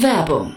Werbung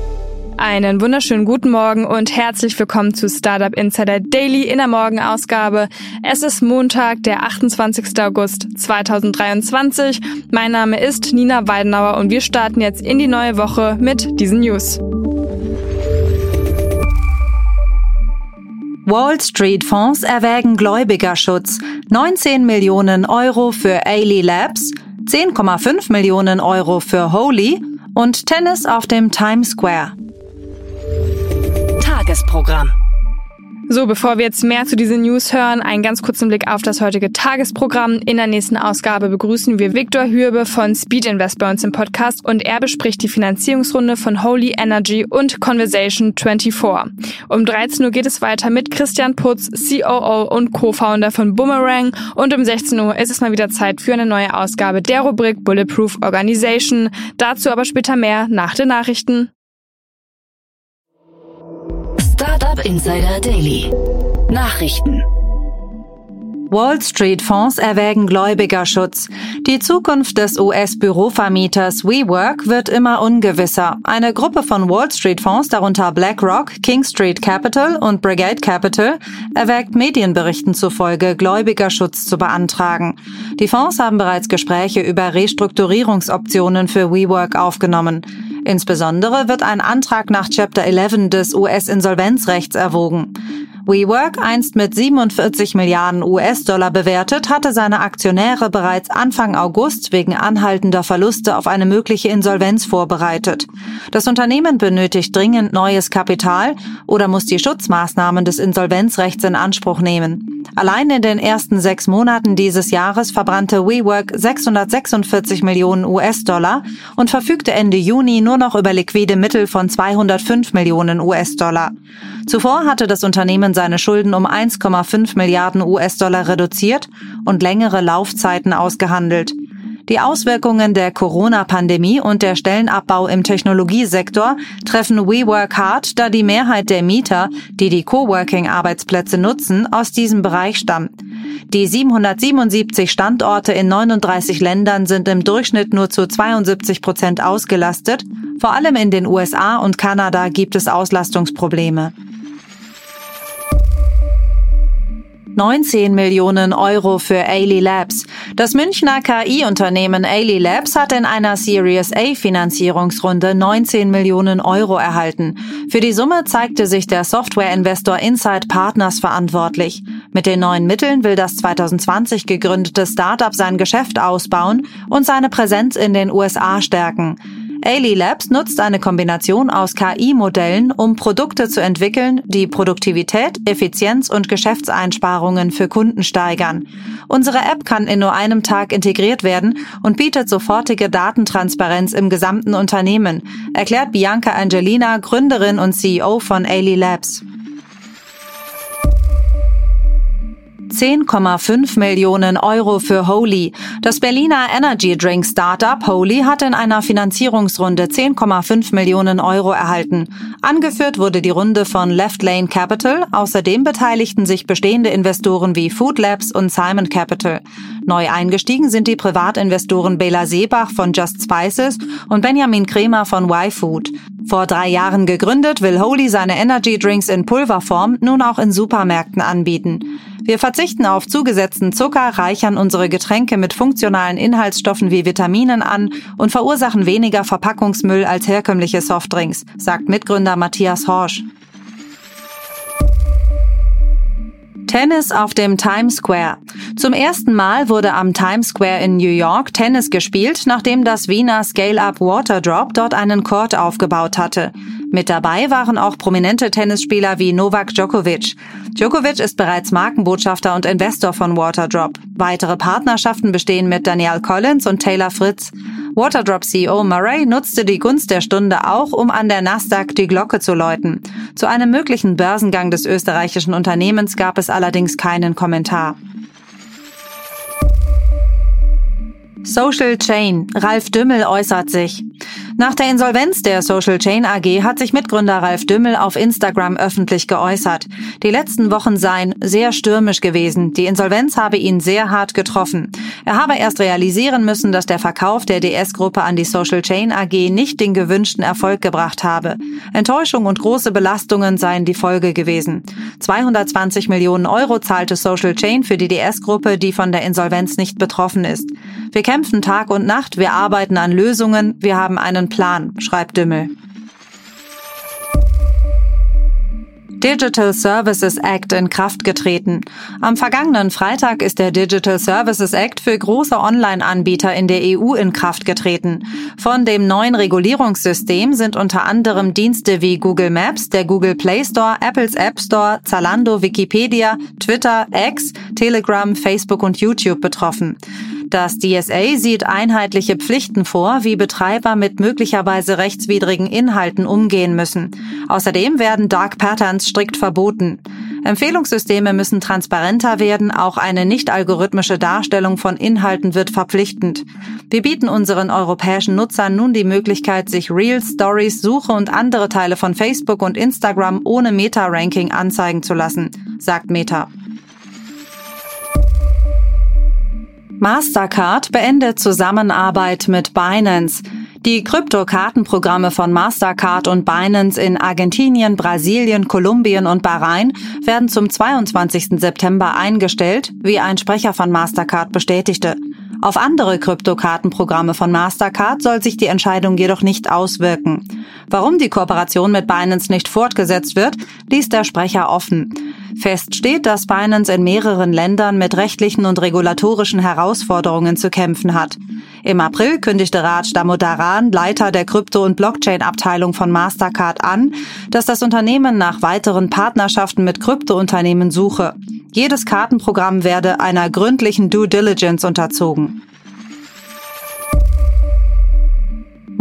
Einen wunderschönen guten Morgen und herzlich willkommen zu Startup Insider Daily in der Morgenausgabe. Es ist Montag, der 28. August 2023. Mein Name ist Nina Weidenauer und wir starten jetzt in die neue Woche mit diesen News. Wall Street Fonds erwägen Gläubigerschutz. 19 Millionen Euro für Ailey Labs, 10,5 Millionen Euro für Holy und Tennis auf dem Times Square. Tagesprogramm. So, bevor wir jetzt mehr zu diesen News hören, einen ganz kurzen Blick auf das heutige Tagesprogramm. In der nächsten Ausgabe begrüßen wir Viktor Hürbe von Speed Invest bei uns im Podcast und er bespricht die Finanzierungsrunde von Holy Energy und Conversation 24. Um 13 Uhr geht es weiter mit Christian Putz, COO und Co-Founder von Boomerang und um 16 Uhr ist es mal wieder Zeit für eine neue Ausgabe der Rubrik Bulletproof Organization. Dazu aber später mehr nach den Nachrichten. Insider Daily. Nachrichten. Wall Street Fonds erwägen Gläubigerschutz. Die Zukunft des US-Bürovermieters WeWork wird immer ungewisser. Eine Gruppe von Wall Street Fonds, darunter BlackRock, King Street Capital und Brigade Capital, erwägt Medienberichten zufolge Gläubigerschutz zu beantragen. Die Fonds haben bereits Gespräche über Restrukturierungsoptionen für WeWork aufgenommen. Insbesondere wird ein Antrag nach Chapter 11 des US-Insolvenzrechts erwogen. WeWork, einst mit 47 Milliarden US-Dollar bewertet, hatte seine Aktionäre bereits Anfang August wegen anhaltender Verluste auf eine mögliche Insolvenz vorbereitet. Das Unternehmen benötigt dringend neues Kapital oder muss die Schutzmaßnahmen des Insolvenzrechts in Anspruch nehmen. Allein in den ersten sechs Monaten dieses Jahres verbrannte WeWork 646 Millionen US-Dollar und verfügte Ende Juni nur noch über liquide Mittel von 205 Millionen US-Dollar. Zuvor hatte das Unternehmen seine Schulden um 1,5 Milliarden US-Dollar reduziert und längere Laufzeiten ausgehandelt. Die Auswirkungen der Corona-Pandemie und der Stellenabbau im Technologiesektor treffen WeWork hart, da die Mehrheit der Mieter, die die Coworking-Arbeitsplätze nutzen, aus diesem Bereich stammt. Die 777 Standorte in 39 Ländern sind im Durchschnitt nur zu 72 Prozent ausgelastet. Vor allem in den USA und Kanada gibt es Auslastungsprobleme. 19 Millionen Euro für Ailey Labs. Das Münchner KI-Unternehmen Ailey Labs hat in einer Series A Finanzierungsrunde 19 Millionen Euro erhalten. Für die Summe zeigte sich der Software-Investor Inside Partners verantwortlich. Mit den neuen Mitteln will das 2020 gegründete Startup sein Geschäft ausbauen und seine Präsenz in den USA stärken. Ailey Labs nutzt eine Kombination aus KI-Modellen, um Produkte zu entwickeln, die Produktivität, Effizienz und Geschäftseinsparungen für Kunden steigern. Unsere App kann in nur einem Tag integriert werden und bietet sofortige Datentransparenz im gesamten Unternehmen, erklärt Bianca Angelina, Gründerin und CEO von Ailey Labs. 10,5 Millionen Euro für Holy. Das Berliner Energy Drink Startup Holy hat in einer Finanzierungsrunde 10,5 Millionen Euro erhalten. Angeführt wurde die Runde von Left Lane Capital. Außerdem beteiligten sich bestehende Investoren wie Food Labs und Simon Capital. Neu eingestiegen sind die Privatinvestoren Bela Seebach von Just Spices und Benjamin Kremer von Y-Food. Vor drei Jahren gegründet, will Holy seine Energy Drinks in Pulverform nun auch in Supermärkten anbieten. Wir verzichten auf zugesetzten Zucker, reichern unsere Getränke mit funktionalen Inhaltsstoffen wie Vitaminen an und verursachen weniger Verpackungsmüll als herkömmliche Softdrinks, sagt Mitgründer Matthias Horsch. Tennis auf dem Times Square. Zum ersten Mal wurde am Times Square in New York Tennis gespielt, nachdem das Wiener Scale-Up Water Drop dort einen Court aufgebaut hatte. Mit dabei waren auch prominente Tennisspieler wie Novak Djokovic. Djokovic ist bereits Markenbotschafter und Investor von Waterdrop. Weitere Partnerschaften bestehen mit Danielle Collins und Taylor Fritz. Waterdrop CEO Murray nutzte die Gunst der Stunde auch, um an der Nasdaq die Glocke zu läuten. Zu einem möglichen Börsengang des österreichischen Unternehmens gab es allerdings keinen Kommentar. Social Chain. Ralf Dümmel äußert sich. Nach der Insolvenz der Social Chain AG hat sich Mitgründer Ralf Dümmel auf Instagram öffentlich geäußert. Die letzten Wochen seien sehr stürmisch gewesen. Die Insolvenz habe ihn sehr hart getroffen. Er habe erst realisieren müssen, dass der Verkauf der DS-Gruppe an die Social Chain AG nicht den gewünschten Erfolg gebracht habe. Enttäuschung und große Belastungen seien die Folge gewesen. 220 Millionen Euro zahlte Social Chain für die DS-Gruppe, die von der Insolvenz nicht betroffen ist. Wir kämpfen Tag und Nacht, wir arbeiten an Lösungen, wir haben einen Plan, schreibt Dümmel. Digital Services Act in Kraft getreten. Am vergangenen Freitag ist der Digital Services Act für große Online-Anbieter in der EU in Kraft getreten. Von dem neuen Regulierungssystem sind unter anderem Dienste wie Google Maps, der Google Play Store, Apples App Store, Zalando, Wikipedia, Twitter, X, Telegram, Facebook und YouTube betroffen. Das DSA sieht einheitliche Pflichten vor, wie Betreiber mit möglicherweise rechtswidrigen Inhalten umgehen müssen. Außerdem werden Dark Patterns strikt verboten. Empfehlungssysteme müssen transparenter werden, auch eine nicht-algorithmische Darstellung von Inhalten wird verpflichtend. Wir bieten unseren europäischen Nutzern nun die Möglichkeit, sich Reels, Stories, Suche und andere Teile von Facebook und Instagram ohne Meta-Ranking anzeigen zu lassen, sagt Meta. Mastercard beendet Zusammenarbeit mit Binance. Die Kryptokartenprogramme von Mastercard und Binance in Argentinien, Brasilien, Kolumbien und Bahrain werden zum 22. September eingestellt, wie ein Sprecher von Mastercard bestätigte. Auf andere Kryptokartenprogramme von Mastercard soll sich die Entscheidung jedoch nicht auswirken. Warum die Kooperation mit Binance nicht fortgesetzt wird, ließ der Sprecher offen. Fest steht, dass Binance in mehreren Ländern mit rechtlichen und regulatorischen Herausforderungen zu kämpfen hat. Im April kündigte Raj Damodaran, Leiter der Krypto- und Blockchain-Abteilung von Mastercard, an, dass das Unternehmen nach weiteren Partnerschaften mit Kryptounternehmen suche. Jedes Kartenprogramm werde einer gründlichen Due Diligence unterzogen.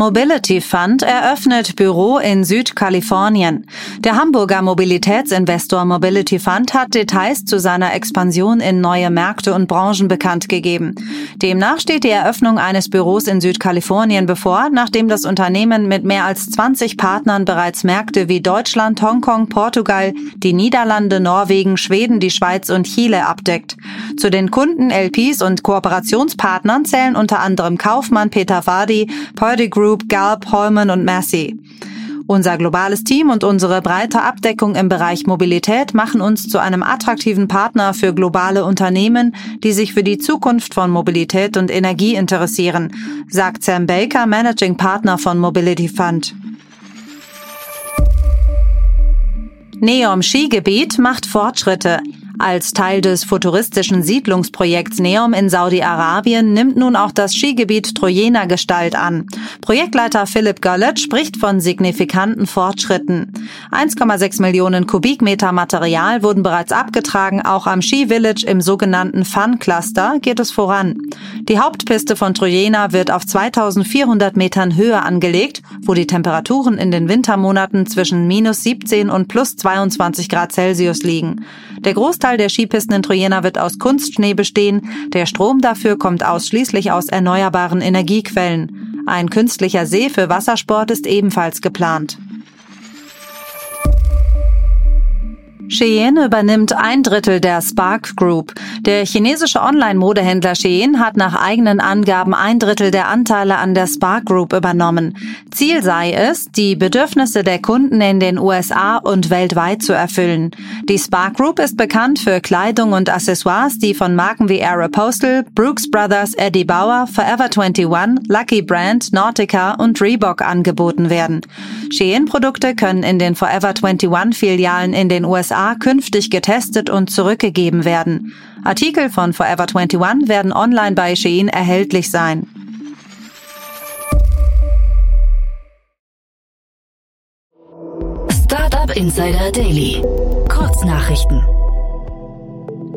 Mobility Fund eröffnet Büro in Südkalifornien. Der Hamburger Mobilitätsinvestor Mobility Fund hat Details zu seiner Expansion in neue Märkte und Branchen bekannt gegeben. Demnach steht die Eröffnung eines Büros in Südkalifornien bevor, nachdem das Unternehmen mit mehr als 20 Partnern bereits Märkte wie Deutschland, Hongkong, Portugal, die Niederlande, Norwegen, Schweden, die Schweiz und Chile abdeckt. Zu den Kunden, LPs und Kooperationspartnern zählen unter anderem Kaufmann, Peter Vardi, Purdy Group, Group, Galp, Holman und Massey. Unser globales Team und unsere breite Abdeckung im Bereich Mobilität machen uns zu einem attraktiven Partner für globale Unternehmen, die sich für die Zukunft von Mobilität und Energie interessieren, sagt Sam Baker, Managing Partner von Mobility Fund. Neom Skigebiet macht Fortschritte. Als Teil des futuristischen Siedlungsprojekts Neom in Saudi-Arabien nimmt nun auch das Skigebiet Trojena Gestalt an. Projektleiter Philipp Görlet spricht von signifikanten Fortschritten. 1,6 Millionen Kubikmeter Material wurden bereits abgetragen. Auch am Ski-Village im sogenannten Fun Cluster geht es voran. Die Hauptpiste von Trojena wird auf 2400 Metern Höhe angelegt, wo die Temperaturen in den Wintermonaten zwischen minus 17 und plus 22 Grad Celsius liegen. Der Großteil der Skipisten in Trojena wird aus Kunstschnee bestehen. Der Strom dafür kommt ausschließlich aus erneuerbaren Energiequellen. Ein künstlicher See für Wassersport ist ebenfalls geplant. Shein übernimmt ein Drittel der Spark Group. Der chinesische Online-Modehändler Shein hat nach eigenen Angaben ein Drittel der Anteile an der Spark Group übernommen. Ziel sei es, die Bedürfnisse der Kunden in den USA und weltweit zu erfüllen. Die Spark Group ist bekannt für Kleidung und Accessoires, die von Marken wie Aeropostale, Brooks Brothers, Eddie Bauer, Forever 21, Lucky Brand, Nautica und Reebok angeboten werden. Shein-Produkte können in den Forever 21 Filialen in den USA USA künftig getestet und zurückgegeben werden. Artikel von Forever 21 werden online bei Shein erhältlich sein. Startup Insider Daily. Kurznachrichten.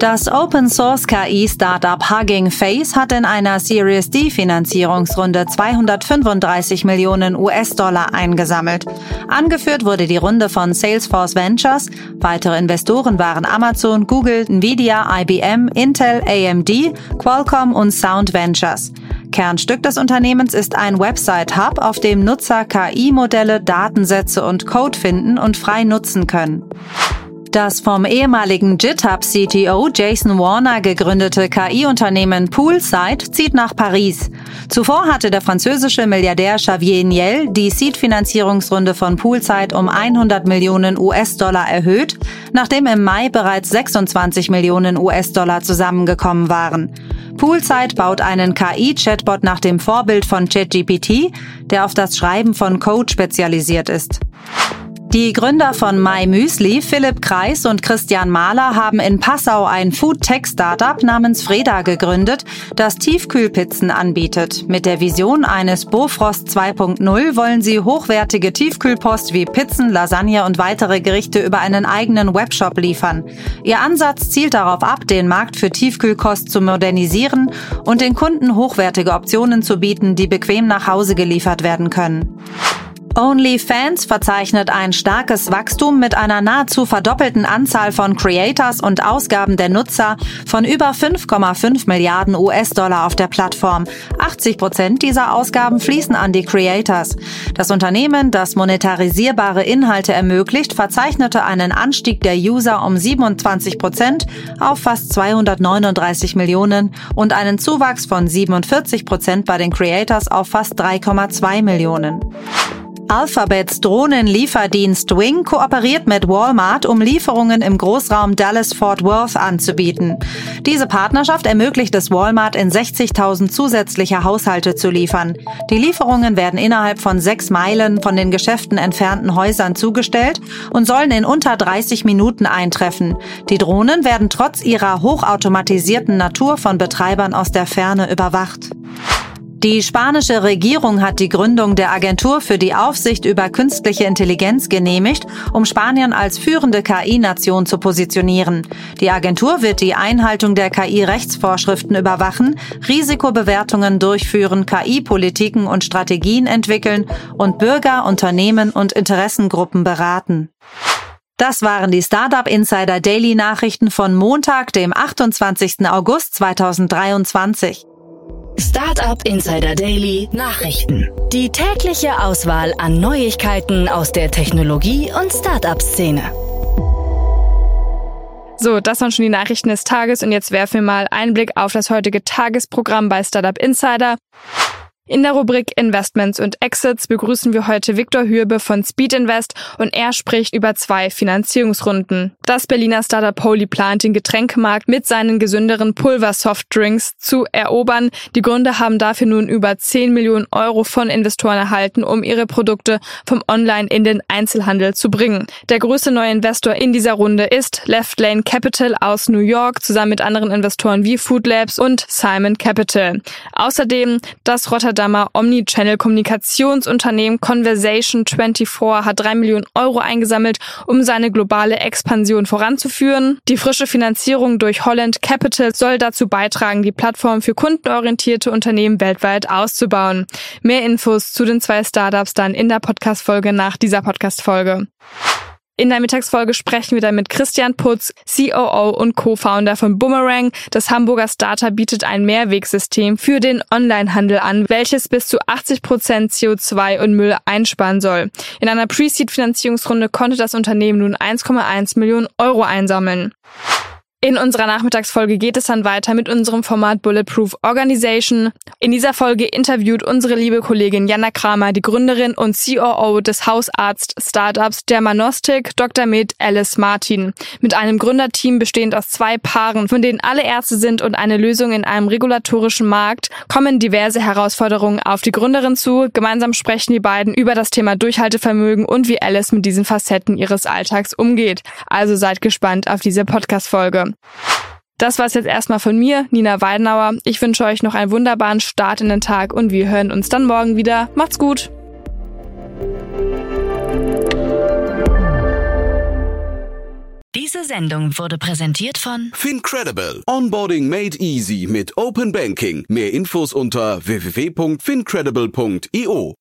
Das Open Source KI Startup Hugging Face hat in einer Series D Finanzierungsrunde 235 Millionen US-Dollar eingesammelt. Angeführt wurde die Runde von Salesforce Ventures. Weitere Investoren waren Amazon, Google, Nvidia, IBM, Intel, AMD, Qualcomm und Sound Ventures. Kernstück des Unternehmens ist ein Website-Hub, auf dem Nutzer KI-Modelle, Datensätze und Code finden und frei nutzen können. Das vom ehemaligen GitHub-CTO Jason Warner gegründete KI-Unternehmen Poolside zieht nach Paris. Zuvor hatte der französische Milliardär Xavier Niel die Seed-Finanzierungsrunde von Poolside um 100 Millionen US-Dollar erhöht, nachdem im Mai bereits 26 Millionen US-Dollar zusammengekommen waren. Poolside baut einen KI-Chatbot nach dem Vorbild von ChatGPT, der auf das Schreiben von Code spezialisiert ist. Die Gründer von My Müsli, Philipp Kreis und Christian Mahler, haben in Passau ein Food-Tech-Startup namens Freda gegründet, das Tiefkühlpizzen anbietet. Mit der Vision eines Bofrost 2.0 wollen sie hochwertige Tiefkühlpost wie Pizzen, Lasagne und weitere Gerichte über einen eigenen Webshop liefern. Ihr Ansatz zielt darauf ab, den Markt für Tiefkühlkost zu modernisieren und den Kunden hochwertige Optionen zu bieten, die bequem nach Hause geliefert werden können. OnlyFans verzeichnet ein starkes Wachstum mit einer nahezu verdoppelten Anzahl von Creators und Ausgaben der Nutzer von über 5,5 Milliarden US-Dollar auf der Plattform. 80 Prozent dieser Ausgaben fließen an die Creators. Das Unternehmen, das monetarisierbare Inhalte ermöglicht, verzeichnete einen Anstieg der User um 27 Prozent auf fast 239 Millionen und einen Zuwachs von 47 Prozent bei den Creators auf fast 3,2 Millionen. Alphabets Drohnenlieferdienst Wing kooperiert mit Walmart, um Lieferungen im Großraum Dallas-Fort Worth anzubieten. Diese Partnerschaft ermöglicht es Walmart, in 60.000 zusätzliche Haushalte zu liefern. Die Lieferungen werden innerhalb von sechs Meilen von den Geschäften entfernten Häusern zugestellt und sollen in unter 30 Minuten eintreffen. Die Drohnen werden trotz ihrer hochautomatisierten Natur von Betreibern aus der Ferne überwacht. Die spanische Regierung hat die Gründung der Agentur für die Aufsicht über künstliche Intelligenz genehmigt, um Spanien als führende KI-Nation zu positionieren. Die Agentur wird die Einhaltung der KI-Rechtsvorschriften überwachen, Risikobewertungen durchführen, KI-Politiken und Strategien entwickeln und Bürger, Unternehmen und Interessengruppen beraten. Das waren die Startup Insider Daily Nachrichten von Montag, dem 28. August 2023. Startup Insider Daily Nachrichten. Die tägliche Auswahl an Neuigkeiten aus der Technologie- und Startup-Szene. So, das waren schon die Nachrichten des Tages und jetzt werfen wir mal einen Blick auf das heutige Tagesprogramm bei Startup Insider. In der Rubrik Investments und Exits begrüßen wir heute Viktor Hürbe von Speed Invest und er spricht über zwei Finanzierungsrunden. Das Berliner Startup Holy plant den Getränkemarkt mit seinen gesünderen Pulver-Softdrinks zu erobern. Die Gründer haben dafür nun über 10 Millionen Euro von Investoren erhalten, um ihre Produkte vom Online in den Einzelhandel zu bringen. Der größte neue Investor in dieser Runde ist Left Lane Capital aus New York zusammen mit anderen Investoren wie Food Labs und Simon Capital. Außerdem das Rotterdam Amsterdamer Omnichannel-Kommunikationsunternehmen Conversation24 hat drei Millionen Euro eingesammelt, um seine globale Expansion voranzuführen. Die frische Finanzierung durch Holland Capital soll dazu beitragen, die Plattform für kundenorientierte Unternehmen weltweit auszubauen. Mehr Infos zu den zwei Startups dann in der Podcast-Folge nach dieser Podcast-Folge. In der Mittagsfolge sprechen wir dann mit Christian Putz, COO und Co-Founder von Boomerang. Das Hamburger Startup bietet ein Mehrwegsystem für den Onlinehandel an, welches bis zu 80 Prozent CO2 und Müll einsparen soll. In einer Pre-Seed-Finanzierungsrunde konnte das Unternehmen nun 1,1 Millionen Euro einsammeln. In unserer Nachmittagsfolge geht es dann weiter mit unserem Format Bulletproof Organization. In dieser Folge interviewt unsere liebe Kollegin Jana Kramer, die Gründerin und COO des Hausarzt-Startups Dermanostik, Dr. Med Alice Martin. Mit einem Gründerteam bestehend aus zwei Paaren, von denen alle Ärzte sind und eine Lösung in einem regulatorischen Markt, kommen diverse Herausforderungen auf die Gründerin zu. Gemeinsam sprechen die beiden über das Thema Durchhaltevermögen und wie Alice mit diesen Facetten ihres Alltags umgeht. Also seid gespannt auf diese Podcast-Folge. Das war's jetzt erstmal von mir, Nina Weidenauer. Ich wünsche euch noch einen wunderbaren Start in den Tag und wir hören uns dann morgen wieder. Macht's gut! Diese Sendung wurde präsentiert von Fincredible. Onboarding made easy mit Open Banking. Mehr Infos unter www.fincredible.io.